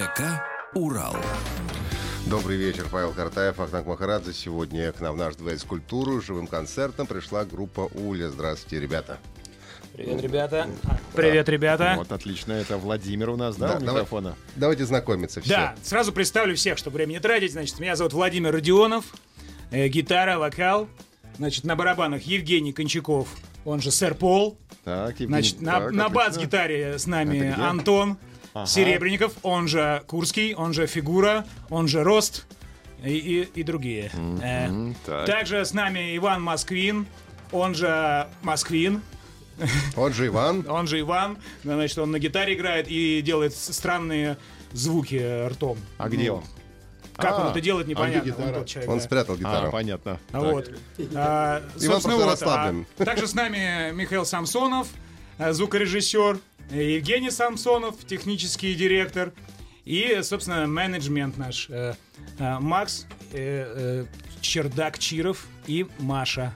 ДК «Урал». Добрый вечер, Павел Картаев, Ахтанг Махарадзе. Сегодня к нам в наш дворец культуры живым концертом пришла группа Уля. Здравствуйте, ребята. Привет, ребята. Привет, ребята. Вот, отлично. Это Владимир у нас, да, Да, у давай. микрофона? Давайте знакомиться все. Да, сразу представлю всех, чтобы время не тратить. Значит, меня зовут Владимир Родионов. Э, гитара, вокал. Значит, на барабанах Евгений Кончаков, он же Сэр Пол. Так, Евгений, Значит, на, так, на отлично. бас-гитаре с нами? Антон Ага. Серебренников, он же Курский, он же Фигура, он же Рост и, и- и другие. Э, так. Также с нами Иван Москвин, он же Москвин. Он же Иван. Он же Иван, значит, он на гитаре играет и делает странные звуки ртом. А где он? Как он А, это делает, непонятно. гитара? Он человек, Он да. спрятал А, гитару. понятно. А. Вот. А, собственно, просто вот, расслаблен. а также с нами Михаил Самсонов, звукорежиссер, э, Евгений Самсонов, технический директор, и, собственно, менеджмент наш э, э, Макс, э, э, Чердак Чиров и Маша.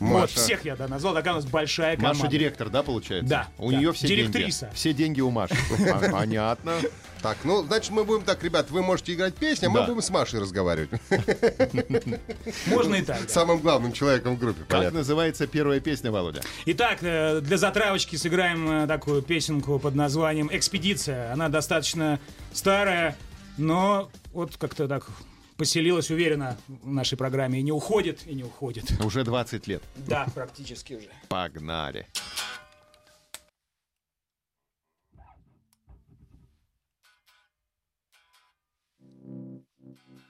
Вот, Маша. всех я да, назвал, такая у нас большая команда. Маша директор, да, получается? Да, У да. нее все Директриса. деньги. Все деньги у Маши. А, Понятно. Так, ну, значит, мы будем так, ребят, вы можете играть песни, а мы будем с Машей разговаривать. Можно и так. Самым главным человеком в группе, Как называется первая песня, Володя? Итак, э, для затравочки сыграем э, такую песенку под названием «Экспедиция». Она достаточно старая, но вот как-то так поселилась уверенно в нашей программе и не уходит, и не уходит. Уже 20 лет. Да, практически уже. Погнали. Для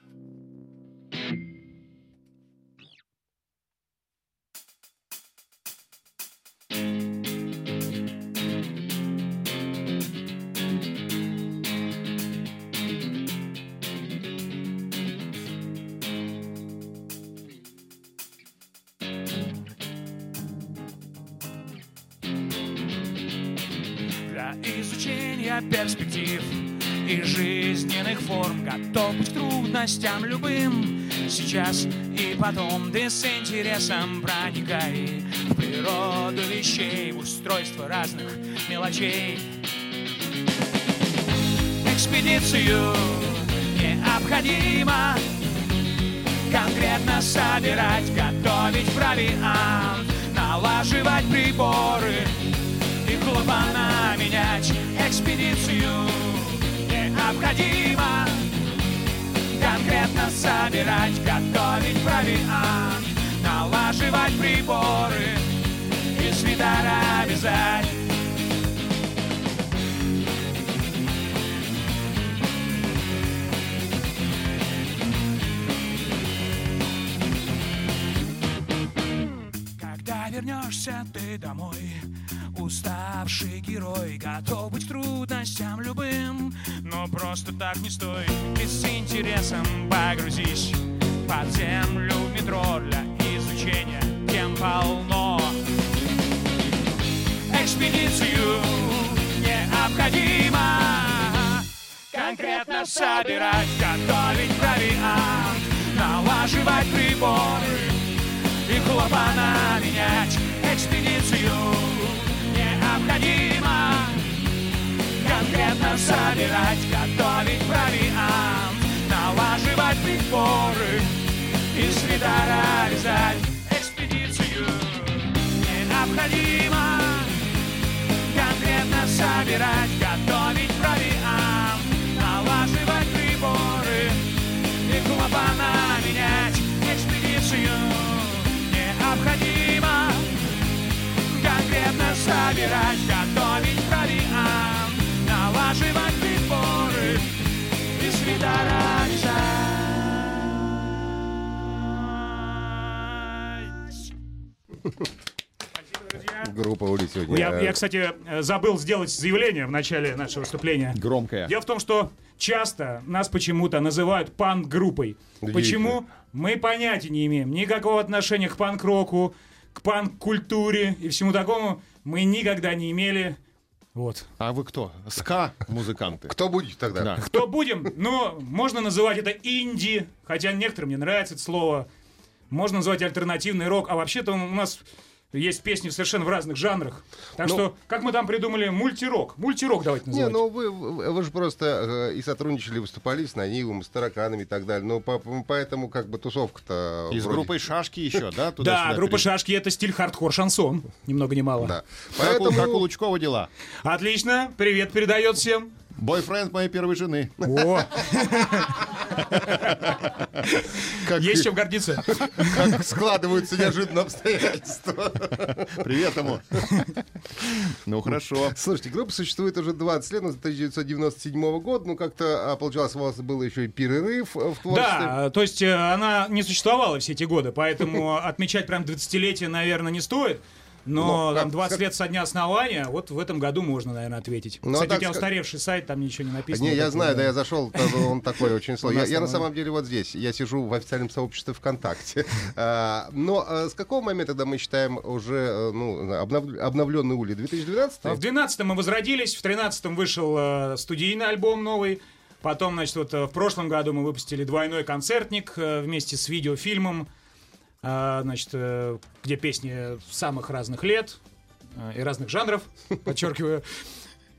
перспектив и жизненных форм. Готов к трудностям любым Сейчас и потом. Ты с интересом проникай В природу вещей, в устройство разных мелочей. Экспедицию необходимо Конкретно собирать, готовить провиант Налаживать приборы и клапана менять экспедицию необходимо конкретно собирать, готовить провиант, налаживать приборы и свитера вязать. Когда вернешься ты домой, уставший герой, готов быть к трудностям любым, но просто так не стой, и с интересом погрузись под землю в метро для изучения тем полно. Экспедицию необходимо конкретно собирать, готовить провиант, налаживать приборы и клапана менять экспедицию необходимо. Конкретно собирать, готовить провиант, налаживать приборы и свитера вязать экспедицию. Необходимо конкретно собирать, готовить провиант, налаживать приборы и клапана менять экспедицию собирать, готовить провиант, налаживать приборы и свитера вязать. Группа Ули сегодня. Я, я, кстати, забыл сделать заявление в начале нашего выступления. Громкая. Дело в том, что часто нас почему-то называют панк-группой. Почему? Мы понятия не имеем никакого отношения к панк-року, к панк-культуре и всему такому. Мы никогда не имели. Вот. А вы кто? СКА-музыканты. Кто будет тогда? Да. Кто будем? Ну, можно называть это инди, хотя некоторым не нравится это слово. Можно называть альтернативный рок. А вообще-то у нас есть песни совершенно в разных жанрах. Так Ну- что, как мы там придумали, мультирок. Мультирок давайте Не, называть. ну вы, вы, вы же просто э, и сотрудничали, выступали с Нанивом, с Тараканами и так далее. Ну, по- поэтому как бы тусовка-то... И с вроде- группой Шашки еще, да? да, группа «Шашки» — это стиль хардкор-шансон. Ни много ни мало. Да. Поэтому... как у Лучкова дела. Отлично, привет передает всем. Бойфренд моей первой жены. О, как, есть чем гордиться. как складываются неожиданно обстоятельства. Привет ему. Ну хорошо. Слушайте, группа существует уже 20 лет, но с 1997 года. Ну, как-то а, получалось, у вас был еще и перерыв э, в творчестве. Да, то есть э, она не существовала все эти годы, поэтому отмечать прям 20-летие, наверное, не стоит. Но Ну, там как 20 сказать- лет со дня основания, вот в этом году можно, наверное, ответить. Ну, а Кстати, так у тебя устаревший сайт, там ничего не написано. Не, я знаю, да, я зашел, он такой очень сложный. Я, на самом деле вот здесь, я сижу в официальном сообществе ВКонтакте. А, Но а, с какого момента тогда мы считаем уже э, ну, обнов- обновленный Ули? 2012? В 12 мы возродились, в 13 вышел э, студийный альбом новый. Потом, значит, вот э, в прошлом году мы выпустили двойной концертник вместе с видеофильмом, значит, э, где песни самых разных лет э, и разных жанров, подчеркиваю.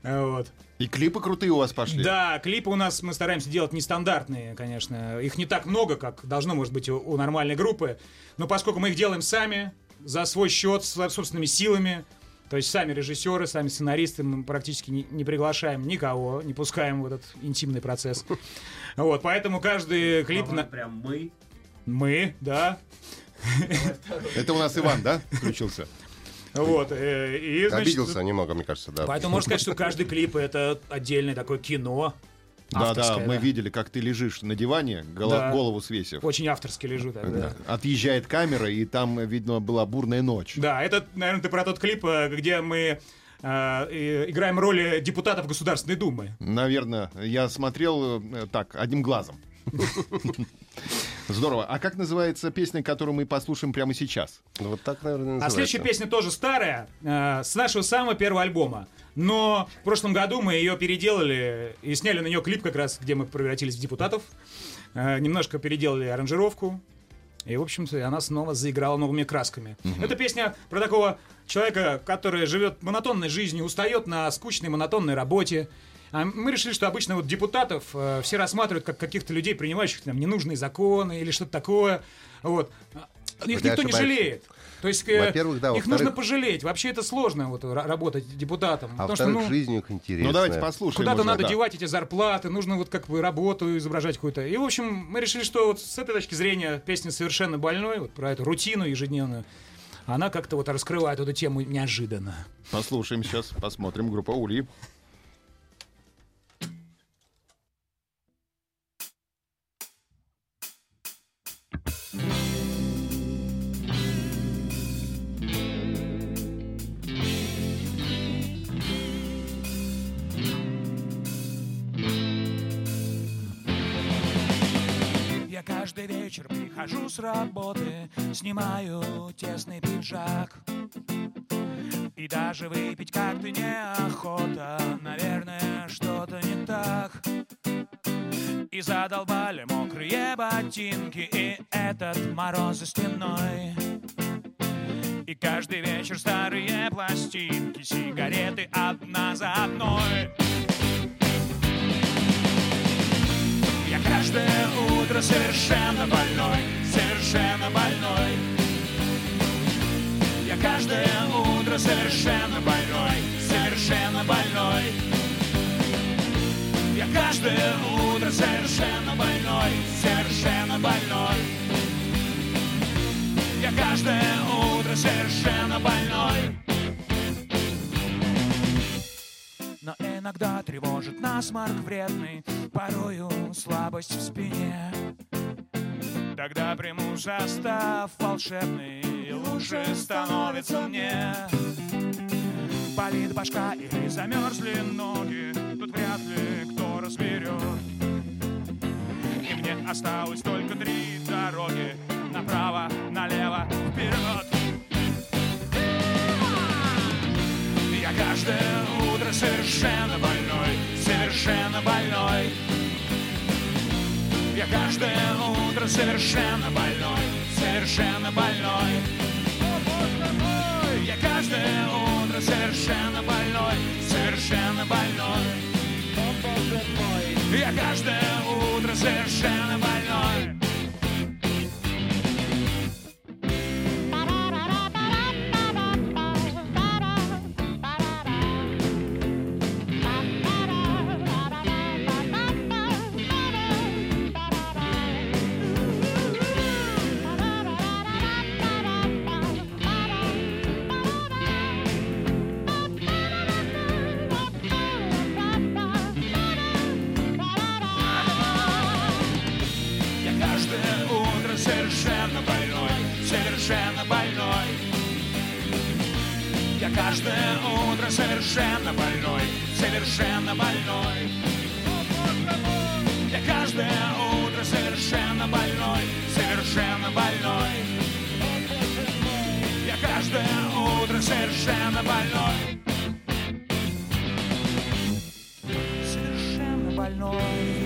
Э, Вот. И клипы крутые у вас пошли. Да, клипы у нас мы стараемся делать нестандартные, конечно. Их не так много, как должно, может быть, у, у нормальной группы. Но поскольку мы их делаем сами, за свой счет, с собственными силами, то есть сами режиссеры, сами сценаристы, мы практически не, не приглашаем никого, не пускаем в этот интимный процесс. Вот, поэтому каждый клип... на- Прям мы. Мы, да. Это у нас Иван, да, включился? Вот, э, и, значит, Обиделся немного, мне кажется, да. Поэтому можно сказать, что каждый клип это отдельное такое кино. Да, да, мы видели, как ты лежишь на диване, голо- Да. голову свесив. Очень авторски лежу тогда. Отъезжает камера, и там, видно, была бурная ночь. Да, это, наверное, ты про тот клип, э, где мы э, играем роли депутатов Государственной Думы. Наверное, я смотрел так, одним глазом. Здорово. А как называется песня, которую мы послушаем прямо сейчас? Ну, Вот так, наверное, А называется. следующая песня тоже старая, э, с нашего самого первого альбома. Но в прошлом году мы ее переделали и сняли на нее клип как раз, где мы превратились в депутатов. Э, немножко переделали аранжировку. И, в общем-то, она снова заиграла новыми красками. Это песня про такого человека, который живет монотонной жизнью, устает на скучной монотонной работе. А мы решили, что обычно вот депутатов э, все рассматривают как каких-то людей, принимающих там ненужные законы или что-то такое. Вот. Их Вы никто не жалеет. То есть э, Во-первых, да, их нужно пожалеть. Вообще это сложно вот, ра- работать депутатом. А потому что, ну, жизнь у них интересная. Ну, давайте послушаем. Куда-то уже, надо да. девать эти зарплаты, нужно вот как бы работу изображать какую-то. И, в общем, мы решили, что вот с этой точки зрения песня совершенно больной, вот про эту рутину ежедневную, она как-то вот раскрывает эту тему неожиданно. Послушаем сейчас, посмотрим. Группа Ули. Каждый вечер прихожу с работы, снимаю тесный пиджак. И даже выпить как-то неохота, наверное, что-то не так. И задолбали мокрые ботинки и этот мороз за стеной. И каждый вечер старые пластинки, сигареты одна за одной. Каждое утро совершенно больной, совершенно больной. Я каждое утро совершенно больной, совершенно больной. Я каждое утро совершенно больной, совершенно больной. Я каждое утро совершенно больной. Иногда тревожит насморк вредный, порою слабость в спине. Тогда приму состав волшебный, и лучше становится мне. болит башка или замерзли ноги, тут вряд ли кто разберет. И мне осталось только три дороги, направо, налево, вперед. Я каждое совершенно больной, совершенно больной. Я каждое утро совершенно больной, совершенно больной. Я каждое утро совершенно больной, совершенно больной. Я каждое утро совершенно больной. Совершенно больной. Я каждое утро совершенно больной, совершенно больной. Я каждое утро совершенно больной, совершенно больной. Я каждое утро совершенно больной. Совершенно больной.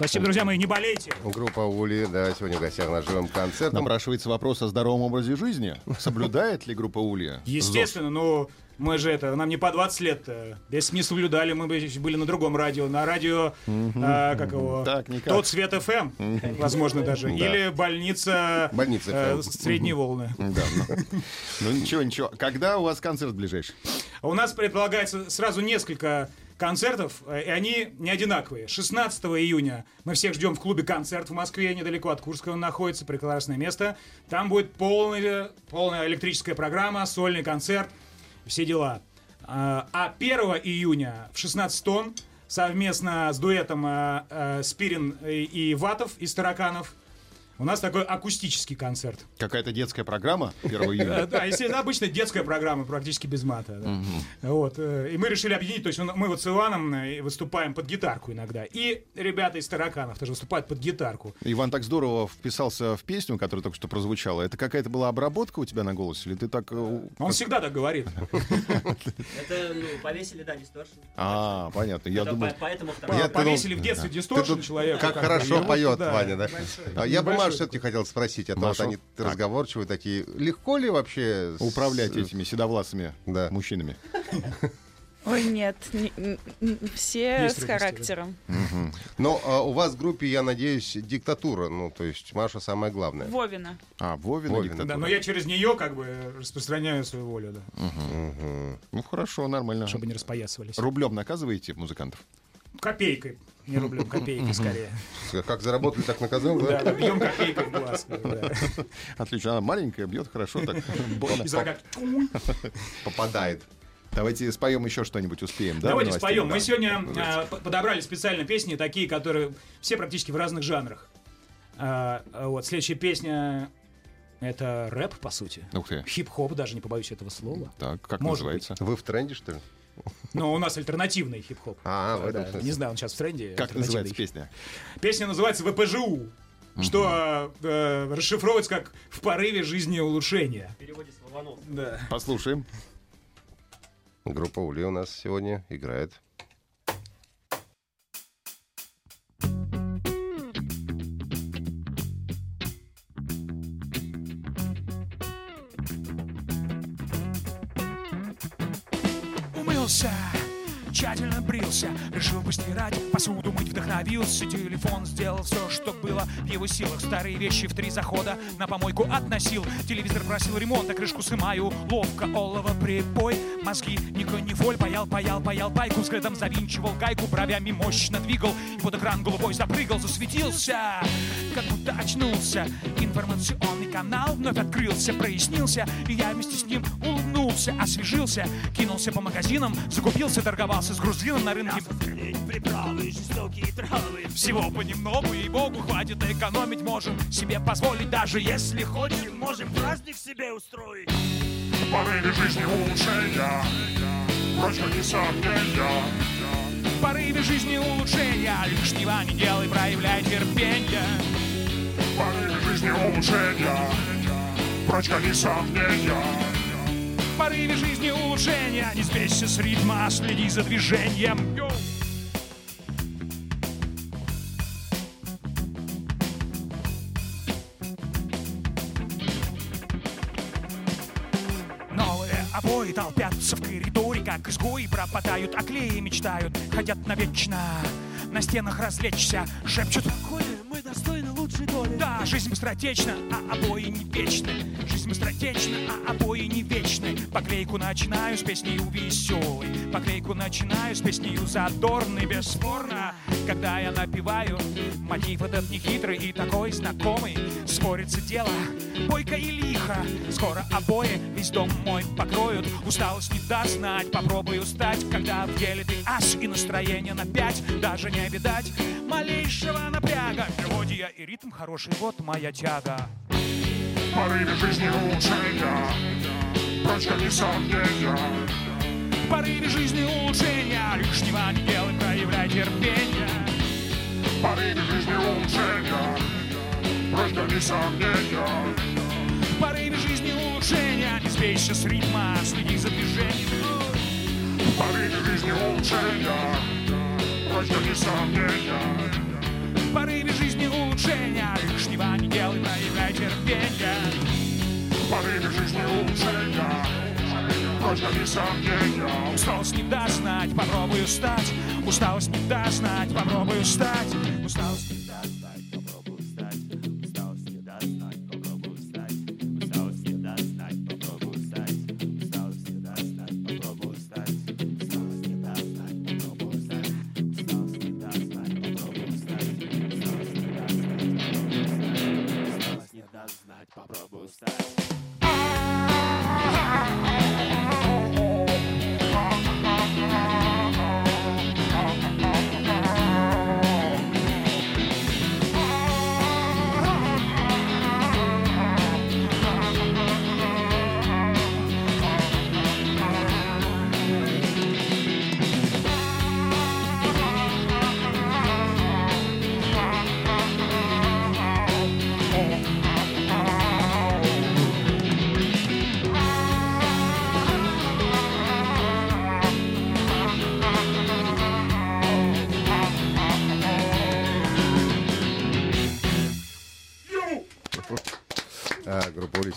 Спасибо, друзья мои, не болейте. Группа Ули, да, сегодня в гостях на живом концертом. Напрашивается вопрос о здоровом образе жизни. Соблюдает ли группа Улья? Естественно, ну мы же это, нам не по 20 лет. -то. Если не соблюдали, мы бы были на другом радио. На радио, а, как его, Так, никак. тот свет ФМ, возможно даже. Или больница, Больница э, FM. средней волны. Да, ну, ну ничего, ничего. Когда у вас концерт ближайший? У нас предполагается сразу несколько концертов, э, и они не одинаковые. 16 июня мы всех ждем в клубе «Концерт» в Москве, недалеко от Курского находится, прекрасное место. Там будет полная, полная электрическая программа, сольный концерт, все дела. А а 1 июня в 16 тонн совместно с дуэтом э, э, Спирин и Ватов из «Тараканов» у нас такой акустический концерт. Какая-то детская программа 1 Э, июня? Да, естественно, обычно детская программа, практически без мата. Вот. э, И мы решили объединить, то есть мы вот с Иваном э, выступаем под гитарку иногда. И ребята из тараканов тоже выступают под гитарку. Иван так здорово вписался в песню, которая только что прозвучала. Это какая-то была обработка у тебя на голосе? Или ты так... э, Он всегда так говорит. Это, ну, повесили, да, дисторшн. А, понятно. Я по- поэтому Повесили в детстве дисторшн человека. как хорошо поет. Ваня, да? А Я бы Маш все-таки хотел спросить, а то вот они Так. разговорчивые такие. Легко ли вообще с- Управлять этими седовласыми Да. мужчинами. Ой, нет, не- все Есть с характером. Но а, у вас в группе, я надеюсь, диктатура. Ну, то есть Маша самое главное. Вовина. А, Вовина, Вовина. диктатура. Да, но я через нее как бы распространяю свою волю, да, Ну, хорошо, нормально. чтобы не распоясывались. Рублем наказываете музыкантов? Копейкой. Не рублем, копейкой скорее. Как заработали, так наказал, Да, да? бьем копейкой в глаз. Отлично. Она маленькая, бьет хорошо так. Попадает. Давайте споем еще что-нибудь успеем, да? Давайте споем. Мы сегодня а, подобрали специально песни, такие, которые все практически в разных жанрах. А, а вот следующая песня это рэп, по сути. Ух ты. Хип-хоп, даже не побоюсь этого слова. Так, как Может называется? Вы в тренде, что ли? Но у нас альтернативный хип-хоп. А, в этом Да, смысле. не знаю, он сейчас в тренде. Как называется песня? Песня называется ВПЖУ. Что э, расшифровывается как в порыве жизни улучшения. В переводе с Лобанов. Да. Послушаем. Группа Ули у нас сегодня играет. Постирать, посуду мыть вдохновился. Телефон сделал все, что было в его силах. Старые вещи в три захода на помойку относил. Телевизор просил ремонта, крышку сымаю. Ловко, олово, прибой. Мозги, никто не воль. Паял, паял, паял байку Взглядом завинчивал гайку, бровями мощно двигал. И под экран голубой запрыгал, засветился. Как будто очнулся. Информационный канал вновь открылся, прояснился. И я вместе с ним улыбнулся Оделся, освежился, кинулся по магазинам, закупился, торговался с грузином на рынке. Приправы, жестокие травы Всего понемногу, ей-богу, хватит экономить можем себе позволить, даже если хочем. Можем праздник себе устроить порыве жизни улучшения Прочь не сомнения В порыве жизни улучшения лишнего не делай, проявляй терпение. Порыве жизни улучшения Прочь не сомнения В порыве жизни улучшения. Не сбейся с ритма, а следи за движением. Новые обои толпятся в коридоре, как изгои пропадают, а клеи мечтают, хотят навечно. На стенах развлечься, шепчут. Коля, лучшей доли. Да, жизнь быстротечна, а обои не вечны. Жизнь быстротечна, а обои не вечны. Поклейку начинаю с песней веселой Поклейку начинаю с песней задорной. Бесспорно, когда я напеваю Мотив этот нехитрый и такой знакомый. Спорится дело, бойко и лихо. Скоро обои весь дом мой покроют. Усталость не даст знать, попробую стать Когда в деле ты ас и настроение на пять. Даже не видать малейшего напряга. Мелодия и ритм хороший, вот моя тяга. Порыве жизни улучшения. Прочь не сомнения В порыве жизни улучшения. Лишнего не делай, проявляй терпение. Порыве жизни улучшения. Прочь не сомнения В порыве жизни улучшения. Не сбейся с ритма, следи за движением. Порыве жизни улучшения. Прочь не сомнения В порыве жизни улучшения Лишнего не делай, проявляй терпение. Порыве жизни улучшения Прочь не сомнения. Усталость не даст знать, попробую стать Усталость не даст знать, попробую стать Усталость не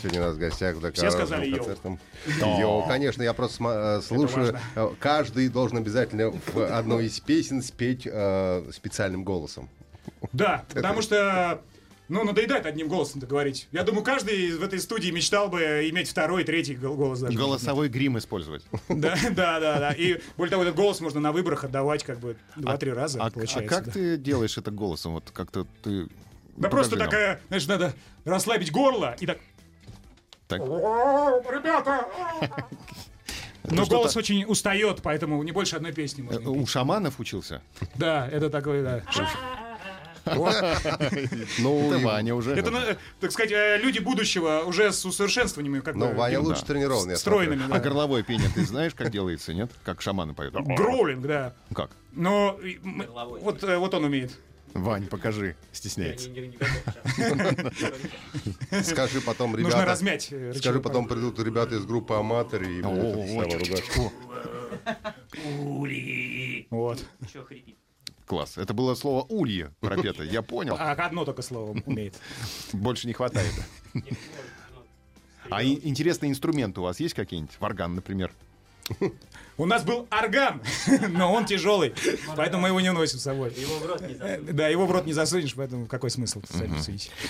сегодня у нас в гостях в Дакар Все сказали «йоу». концертом. Йоу, конечно, я просто э, слушаю. Э, Каждый должен обязательно в одной из песен спеть э, специальным голосом. Да, потому что, ну, надоедает одним голосом говорить. Я думаю, каждый в этой студии мечтал бы иметь второй, третий гол- голос. даже. Голосовой грим использовать. Да, да, да, да. И более того, этот голос можно на выборах отдавать как бы два-три раза, А, а получается. как да. ты делаешь это голосом? Вот как-то ты... Да покажи просто нам. такая, знаешь, надо расслабить горло и так... Так. Ребята! Но что-то- голос очень устает, поэтому не больше одной песни Э, можно У шаманов учился? Да, это такой, да. Ну, Это и- Ваня уже. Это, э, так сказать, э, люди будущего уже с усовершенствованиями как ну, бы... Ваня ну, лучше тренирован, я Стройными, А горловое пение ты знаешь, как делается, нет? Как шаманы поют. Гроулинг, да. Как? Но вот, э, вот он умеет. Вань, покажи. Стесняется. Скажи потом, Нужно ребята... размять. э, Скажи, потом придут ребята из группы Аматори и будут. Ули. Вот. Еще хрипит. Класс. Это было слово «улье» пропето. Я понял. А одно только слово умеет. Больше не хватает. А и- интересные инструменты у вас есть какие-нибудь? Варган, например. У нас был орган, но он тяжелый, поэтому мы его не носим с собой. Его в рот не Э, засунуть. Да, его в рот не засунешь, поэтому какой смысл.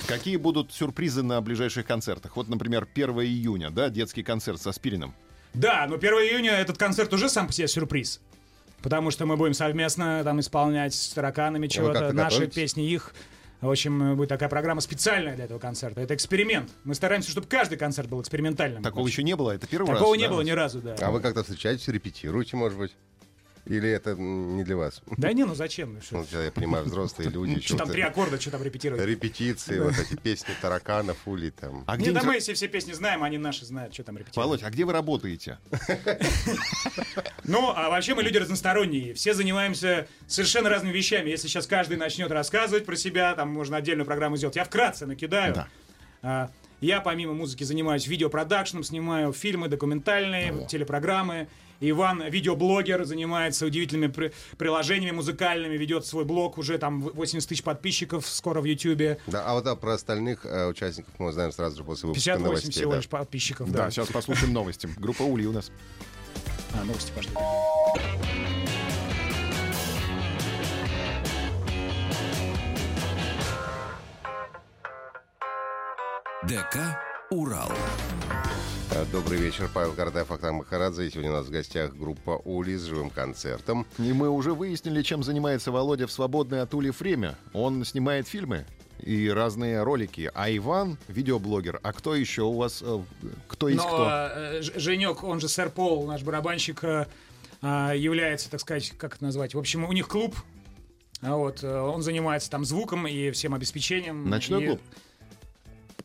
Какие будут сюрпризы на ближайших концертах? Вот, например, 1 июня, да, детский концерт со Спириным. Да, но 1 июня этот концерт уже сам по себе сюрприз. Потому что мы будем совместно там исполнять с тараканами чего-то, наши песни, их. В общем, э, будет такая программа специальная для этого концерта. Это эксперимент. Мы стараемся, чтобы каждый концерт был экспериментальным. Такого еще не было, это первый раз. Такого не да? было ни разу, да. А вы как-то встречаетесь, репетируете, может быть? Или это не для вас? Да не, ну зачем? Ну, Ну, я понимаю, взрослые люди. Что там три аккорда, что там репетировать? Репетиции, вот эти песни тараканов, ули там. А Не, где да вы- мы все, все песни знаем, они наши знают, что там репетировать. Володь, а где вы работаете? Ну, а вообще мы люди разносторонние. Все занимаемся совершенно разными вещами. Если сейчас каждый начнет рассказывать про себя, там можно отдельную программу сделать. Я вкратце накидаю. Да. А, Я помимо музыки занимаюсь видеопродакшном, снимаю фильмы, документальные, телепрограммы. Иван, видеоблогер, занимается удивительными при- приложениями музыкальными, ведет свой блог, уже там 80 тысяч подписчиков скоро в Ютьюбе. Да, а вот а про остальных э, участников мы узнаем сразу же после выпуска 58 новостей. всего да. лишь подписчиков, Да, да. сейчас послушаем новости. Группа Ули у нас. А, новости пошли. ДК «Урал». Э, Добрый вечер, Павел Картаев, Ахтам Махарадзе. И сегодня у нас в гостях группа Ули с живым концертом. И мы уже выяснили, чем занимается Володя в свободное от Ули время. Он снимает фильмы и разные ролики. А Иван — видеоблогер. А кто еще у вас? э, Кто есть Но кто? э, Женек, он же сэр Пол, наш барабанщик, э, а, является, так сказать, как это назвать? В общем, у них клуб. А Вот, он занимается там звуком и всем обеспечением. Ночной И клуб?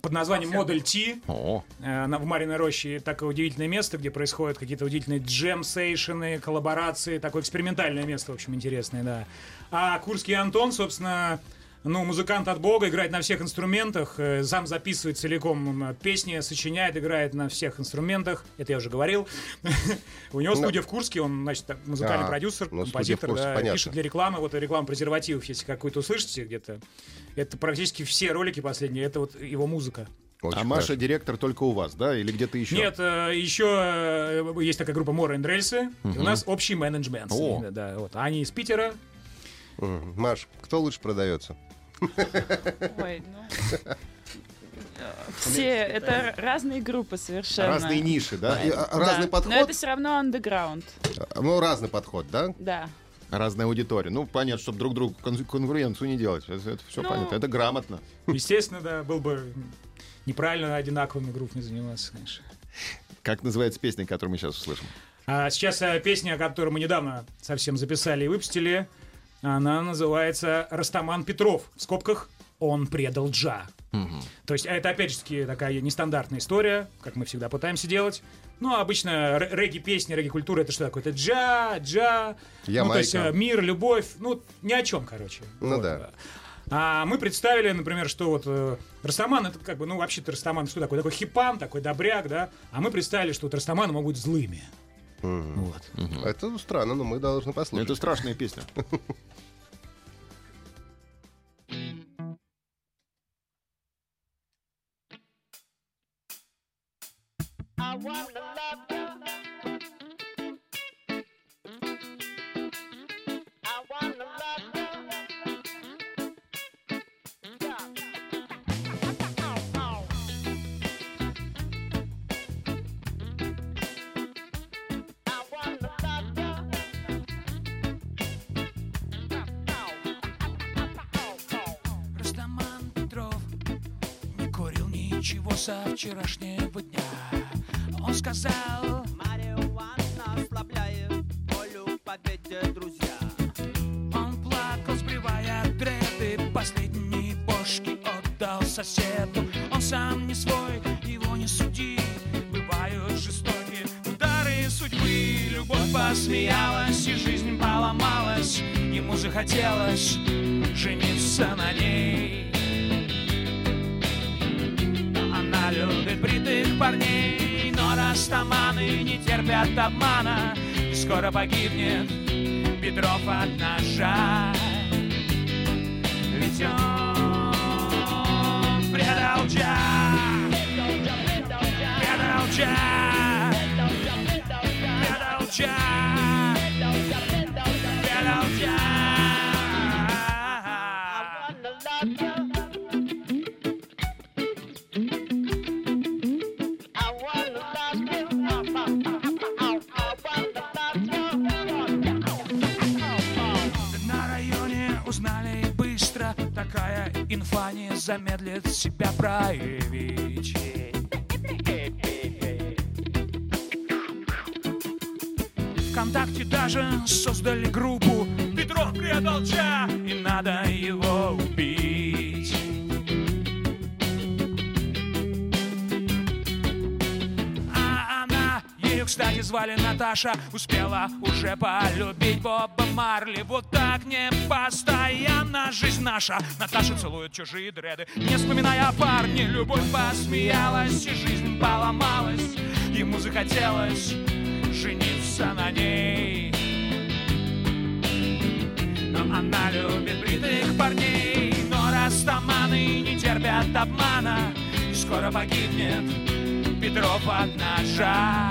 Под названием Модель T. О, э, в Мариной роще такое удивительное место, где происходят какие-то удивительные джем-сейшены, коллаборации, такое экспериментальное место, в общем, интересное, да. А Курский Антон, собственно, ну, музыкант от бога, играет на всех инструментах, э, сам записывает целиком песни, сочиняет, играет на всех инструментах, это я уже говорил. У него студия в Курске, он, значит, так, музыкальный А, продюсер, ну, композитор, пишет для рекламы, вот реклама презервативов, если какую-то услышите где-то, это практически все ролики последние, это вот его музыка. Очень а Маша хорошо. директор только у вас, да? Или где-то еще? Нет, э, еще э, есть такая группа Мора Рельсы. И у нас общий менеджмент. О. да, вот. Они из Питера. Маш, кто лучше продается? Ой, ну... Все, это разные группы совершенно. Разные ниши, да? И, а, Да. Разный подход? Но это все равно андеграунд, Ну, разный подход, да? да. Разная аудитория. Ну, понятно, чтобы друг другу кон- конкуренцию не делать. Это, все Ну, понятно. Это грамотно. Естественно, да, был бы неправильно одинаковыми группами заниматься, конечно. Как называется песня, которую мы сейчас услышим? А сейчас э, песня, которую мы недавно совсем записали и выпустили, она называется «Растаман Петров». В скобках «Он предал Джа». То есть это, опять же, такая нестандартная история, как мы всегда пытаемся делать. Ну, обычно р- регги-песни, регги-культура — это что такое? Это джа, джа, ну, то есть э, мир, любовь, ну, ни о чем, короче. Ну Вот. да. А мы представили, например, что вот э, Растаман, это как бы, ну, вообще-то Растаман что такое? Такой хипан, такой добряк, да? А мы представили, что вот Растаманы могут быть злыми. Вот. Это странно, но мы должны послушать. Это страшная песня. Растаман со вчерашнего дня. Он сказал, Марихуана ослабляет волю победе, друзья. он плакал, сбривая дреды, последние бошки отдал соседу. Он сам не свой, его не суди, бывают жестокие удары судьбы. Любовь посмеялась и жизнь поломалась, ему захотелось жениться на ней. Любит бритых парней, но растаманы не терпят обмана. И скоро погибнет Петров от ножа. Ведь он предал Джа. Предал Джа. Не замедлит себя проявить. ВКонтакте даже создали группу Петров предал Ча, и надо его убить. А она, ее, кстати, звали Наташа Успела уже полюбить Боба Марли. Вот так не постоянно жизнь наша. Наташа целует чужие дреды Не вспоминая о парне. Любовь посмеялась и жизнь поломалась. Ему захотелось жениться на ней. Но она любит бритых парней. Но растаманы не терпят обмана И скоро погибнет Петров от ножа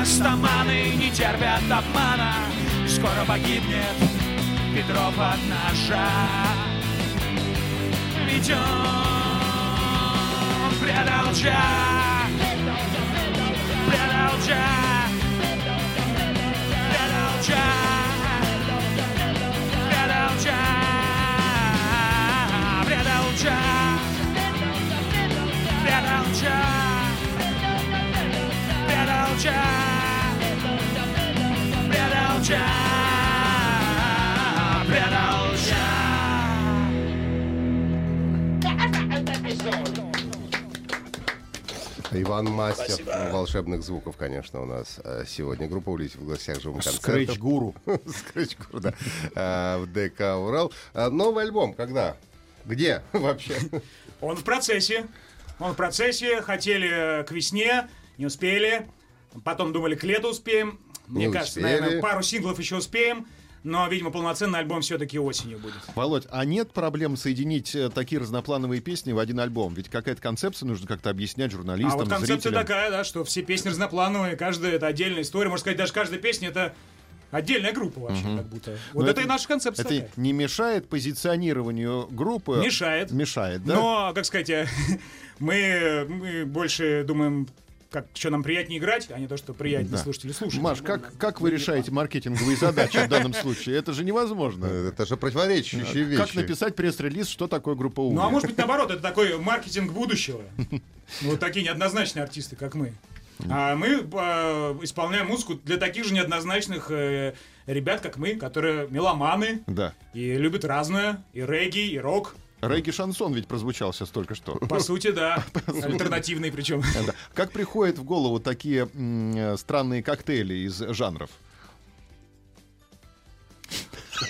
Растаманы не терпят обмана. Скоро погибнет Петров от ножа Ведь он предал Джа. Предал Джа Иван Мастер волшебных звуков, конечно, у нас э, сегодня. Группа «Улись» в гостях живым концертом. Скретч-гуру. Скретч-гуру, да. А, В ДК «Урал». А, Новый альбом когда? Где вообще? Он в процессе. Он в процессе. Хотели к весне, не успели. Потом думали, к лету успеем. Мне Не кажется, успели. наверное, пару синглов еще успеем. Но, видимо, полноценный альбом все-таки осенью будет. Володь, а нет проблем соединить э, такие разноплановые песни в один альбом? Ведь какая-то концепция нужно как-то объяснять А журналистам, вот концепция зрителям. такая, да, что все песни разноплановые, каждая это отдельная история. Можно сказать, даже каждая песня это отдельная группа вообще, как будто. Вот Но это, и наша концепция. Это такая. не мешает позиционированию группы? Мешает. Мешает, да? Но, как сказать, мы, мы больше думаем, как что нам приятнее играть, а не то, что приятнее Да. слушать или слушать. Маш, как, как вы решаете маркетинговые задачи в данном случае? Это же невозможно. Это же противоречащие вещи. Как написать пресс-релиз, что такое группа «Угли»? Ну, а может быть, наоборот, это такой маркетинг будущего. Ну, Вот такие неоднозначные артисты, как мы. А мы э, исполняем музыку для таких же неоднозначных э, ребят, как мы, которые меломаны Да. и любят разное, и регги, и рок. Регги-шансон ведь прозвучал сейчас только что. По сути, да. Альтернативный причем. Как приходят в голову такие э, странные коктейли из жанров?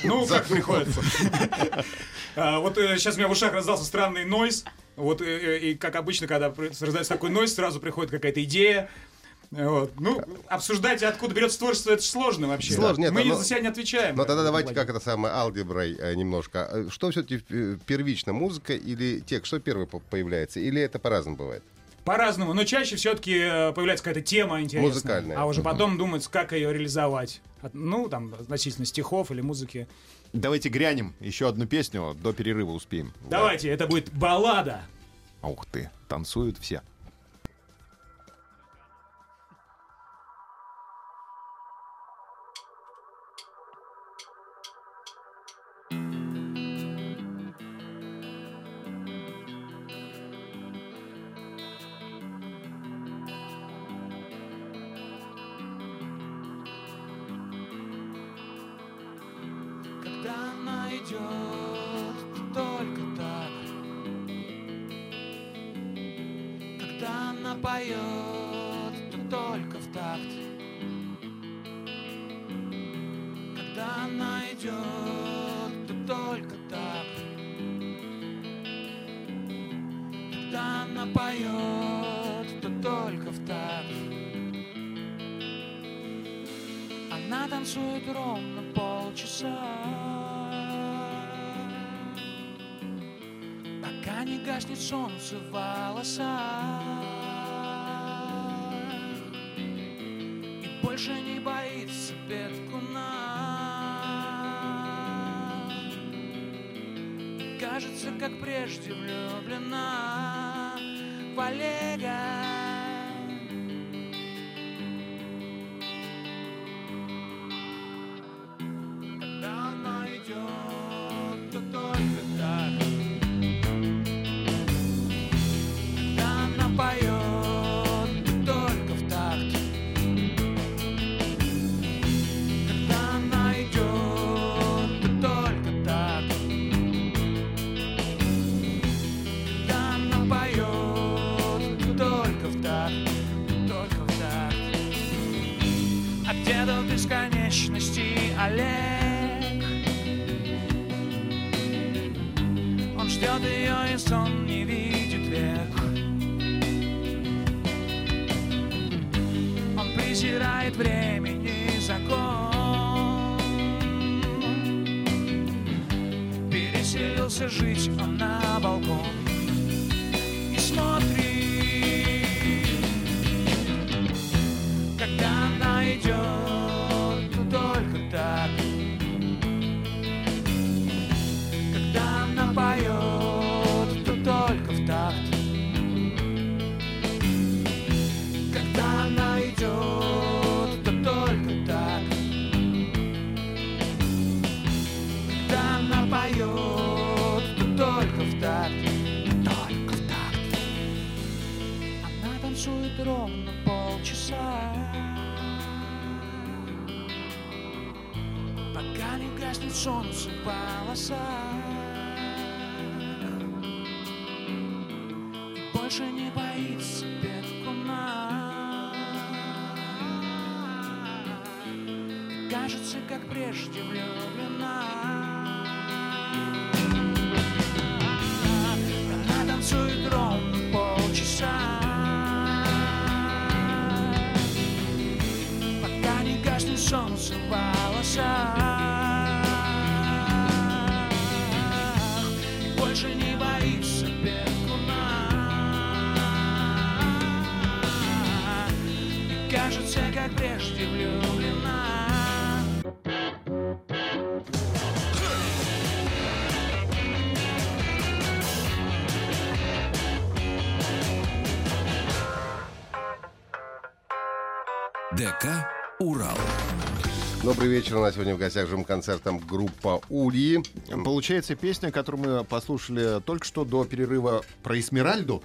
Ну, как приходится. А, Вот сейчас у меня в ушах раздался странный нойз. Вот, э, э, и как обычно, когда раздается такой нойз, сразу приходит какая-то идея. Вот. Ну, обсуждать, откуда берется творчество, это сложно вообще. Сложно, нет, Мы но- за себя не отвечаем. Но тогда давайте как это самое алгеброй э, немножко. Э, Что все-таки первично, музыка или текст? Что первый по- появляется? Или это по-разному бывает? По-разному, но чаще все-таки появляется какая-то тема интересная. Музыкальная. А уже потом думать, как ее реализовать. Ну, там, относительно стихов или музыки. Давайте грянем еще одну песню, до перерыва успеем. Давайте, это будет баллада. Ух ты, танцуют все. Больше не боится петкуна Кажется, как прежде влюблена в Олега Добрый вечер. У нас сегодня в гостях живым концертом группа Ульи. Получается, песня, которую мы послушали только что до перерыва про Эсмеральду.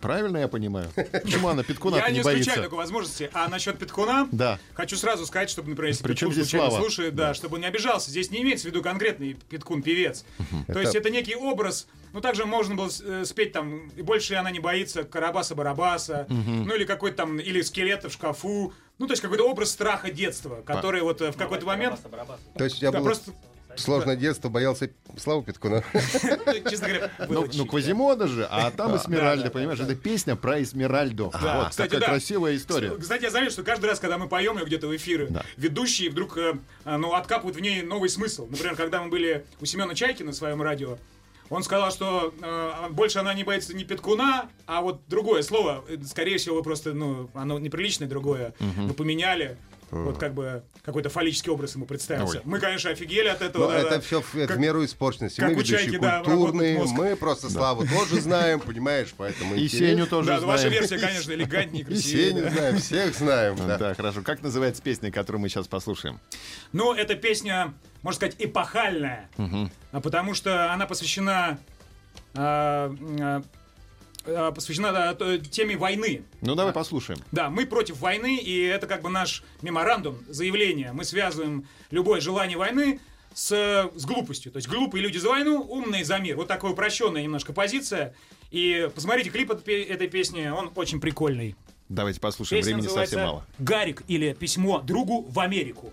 Правильно я понимаю? Почему она Петкуна Я не, не исключаю боится? такой возможности. А насчет Петкуна, Да. хочу сразу сказать, чтобы, например, если Причем Петкун здесь случайно Слава? слушает, да, чтобы он не обижался. Здесь не имеется в виду конкретный Петкун певец. То есть это некий образ. Ну, также можно было э, спеть там «И больше она не боится Карабаса-Барабаса», ну, или какой-то там, или «Скелета в шкафу». Ну, то есть какой-то образ страха детства, который вот э, в какой-то момент... То есть у тебя Да, было просто... сложное детство, боялся Славу Петкуна. Ну, Честно говоря, было Ну, ну, Квазимода же, а там Эсмеральда, да, понимаешь? Это песня про Эсмеральду. Вот, Кстати, такая красивая история. Кстати, я заметил, что каждый раз, когда мы поем ее где-то в эфиры, ведущие вдруг э, э, ну, откапывают в ней новый смысл. Например, когда мы были у Семена Чайкина на своем радио, Он сказал, что э, больше она не боится не петкуна, а вот другое слово, э, скорее всего, вы просто, ну, оно неприличное другое, вы поменяли. Вот как бы какой-то фаллический образ ему представился. Ой. Мы, конечно, офигели от этого. Но да, это да. все в, Как- в меру испорченности. как Мы у ведущие чайки, да, культурные, мозг. мы просто Славу тоже знаем, понимаешь, поэтому И. Сеню тоже Да, ну, ваша знаем. версия, конечно, элегантнее, И красивее. Сеню да. знаем, всех знаем. Да. да. хорошо. Как называется песня, которую мы сейчас послушаем? Ну, эта песня, можно сказать, эпохальная, а потому что она посвящена а, а, посвящена т- теме войны. Ну, давай послушаем. Да, мы против войны, и это как бы наш меморандум, заявление. Мы связываем любое желание войны с, с глупостью. То есть глупые люди за войну, умные за мир. Вот такая упрощенная немножко позиция. И посмотрите клип этой пе- этой песни, он очень прикольный. Давайте послушаем. Песня Времени совсем мало. «Гарик» или «Письмо другу в Америку».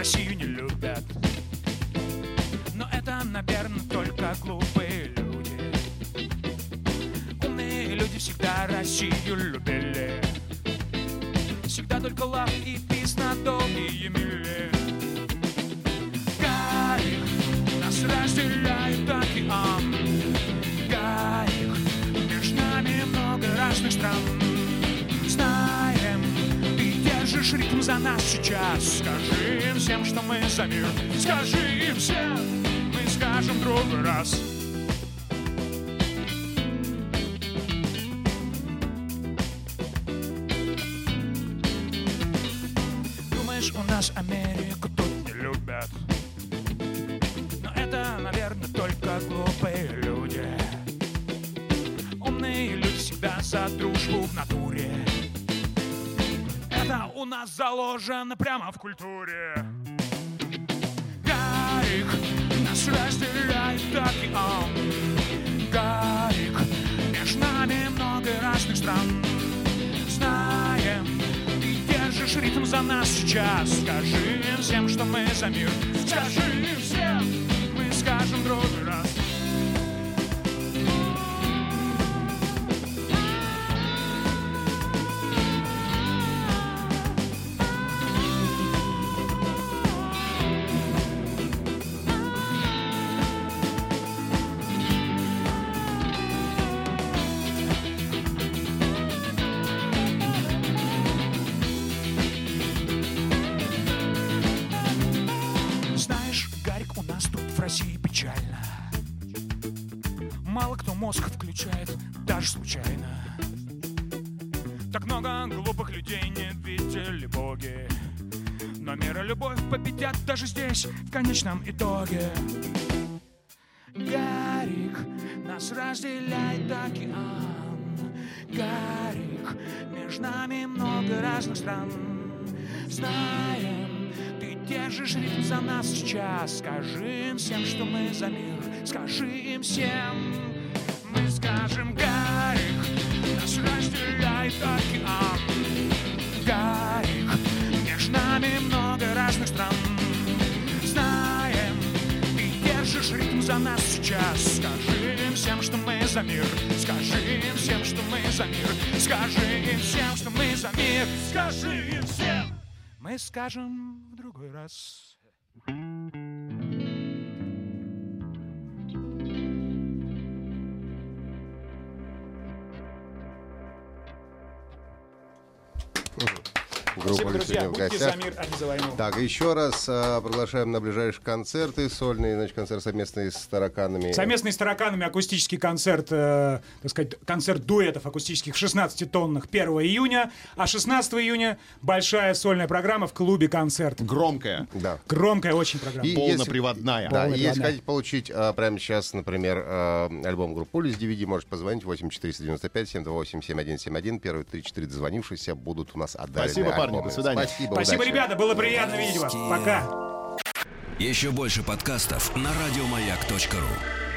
Россию не любят. Но это, наверное, только глупые люди. Умные люди всегда Россию любили за нас сейчас. Скажи им всем, что мы за мир. Скажи им всем, мы скажем другой раз нас заложено прямо в культуре. Гарик, нас разделяет океан Гарик, между нами много разных стран. Знаем, ты держишь ритм за нас сейчас. Скажи всем, что мы за мир. Скажи всем, мы скажем другой раз стран. Знаем, ты держишь ритм за нас сейчас. Скажи им всем, что мы за мир. Скажи им всем, мы скажем Гарик, нас разделяет океан. Гарик, между нами много разных стран. Знаем, ты держишь ритм за нас сейчас. Скажи всем, что мы за мир. Скажи им всем, что мы за мир. Скажи им всем, что мы за мир. Скажи им всем. Мы скажем в другой раз. Группа Спасибо, друзья. в Будьте за гостях. мир, а не за войну. Так, еще раз а, приглашаем на ближайшие концерты сольные, значит, концерт совместный с тараканами. Совместный с тараканами акустический концерт, э, так сказать, концерт дуэтов акустических 16-тонных 1 июня, а 16 июня большая сольная программа в клубе «Концерт». Громкая, Да. Громкая очень программа. И полноприводная. Да, и если хотите получить а, прямо сейчас, например, а, альбом группы с DVD, можете позвонить 8495 728 7171. Первые 3-4 дозвонившиеся будут у нас отдалены Спасибо, парни, альбомы. до свидания. Спасибо, Спасибо, удачи. ребята, было приятно видеть вас. Пока. Еще больше подкастов на радиомаяк.ру.